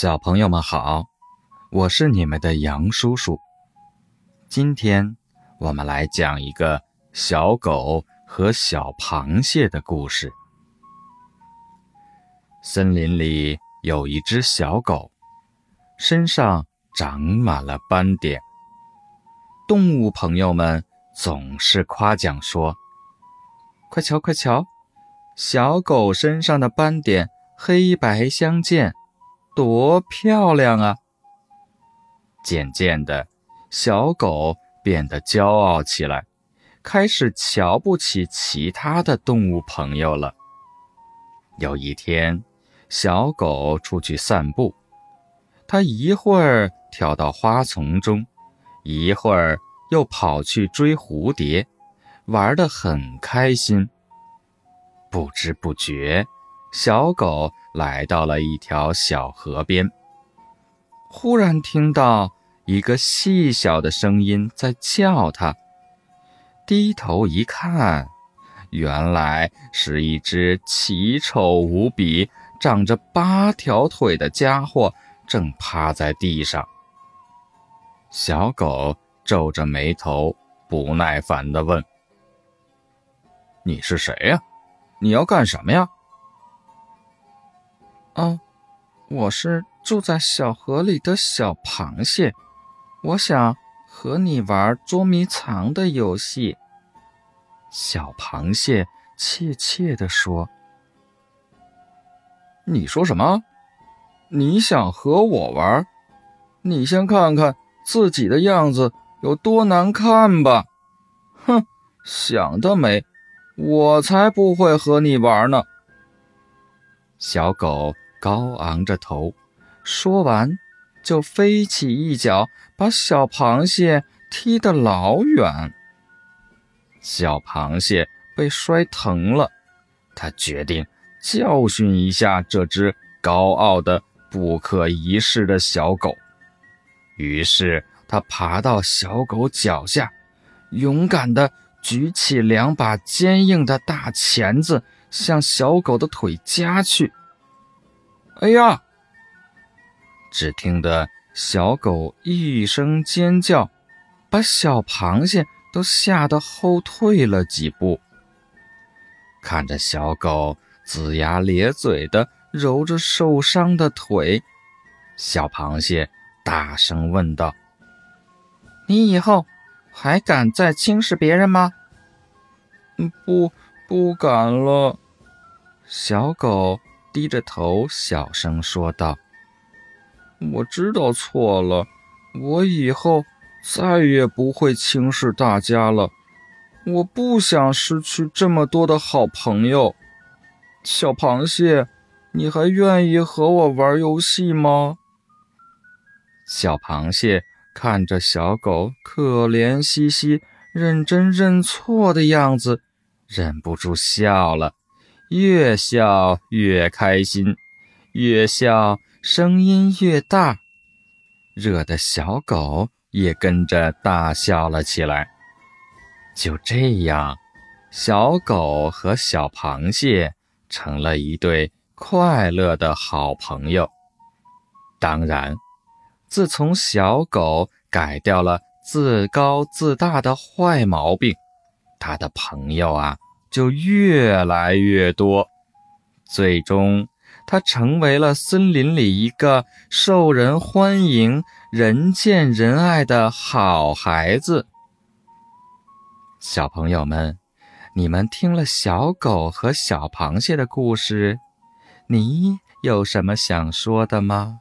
小朋友们好，我是你们的杨叔叔。今天我们来讲一个小狗和小螃蟹的故事。森林里有一只小狗，身上长满了斑点。动物朋友们总是夸奖说：“快瞧，快瞧，小狗身上的斑点黑白相间。”多漂亮啊！渐渐的，小狗变得骄傲起来，开始瞧不起其他的动物朋友了。有一天，小狗出去散步，它一会儿跳到花丛中，一会儿又跑去追蝴蝶，玩得很开心。不知不觉。小狗来到了一条小河边，忽然听到一个细小的声音在叫它。低头一看，原来是一只奇丑无比、长着八条腿的家伙正趴在地上。小狗皱着眉头，不耐烦地问：“你是谁呀？你要干什么呀？”哦，我是住在小河里的小螃蟹，我想和你玩捉迷藏的游戏。小螃蟹怯怯地说：“你说什么？你想和我玩？你先看看自己的样子有多难看吧！哼，想得美！我才不会和你玩呢。”小狗。高昂着头，说完，就飞起一脚，把小螃蟹踢得老远。小螃蟹被摔疼了，他决定教训一下这只高傲的、不可一世的小狗。于是，他爬到小狗脚下，勇敢地举起两把坚硬的大钳子，向小狗的腿夹去。哎呀！只听得小狗一声尖叫，把小螃蟹都吓得后退了几步。看着小狗龇牙咧嘴的揉着受伤的腿，小螃蟹大声问道：“你以后还敢再轻视别人吗？”“嗯，不，不敢了。”小狗。低着头，小声说道：“我知道错了，我以后再也不会轻视大家了。我不想失去这么多的好朋友。小螃蟹，你还愿意和我玩游戏吗？”小螃蟹看着小狗可怜兮兮、认真认错的样子，忍不住笑了。越笑越开心，越笑声音越大，惹得小狗也跟着大笑了起来。就这样，小狗和小螃蟹成了一对快乐的好朋友。当然，自从小狗改掉了自高自大的坏毛病，它的朋友啊。就越来越多，最终，它成为了森林里一个受人欢迎、人见人爱的好孩子。小朋友们，你们听了小狗和小螃蟹的故事，你有什么想说的吗？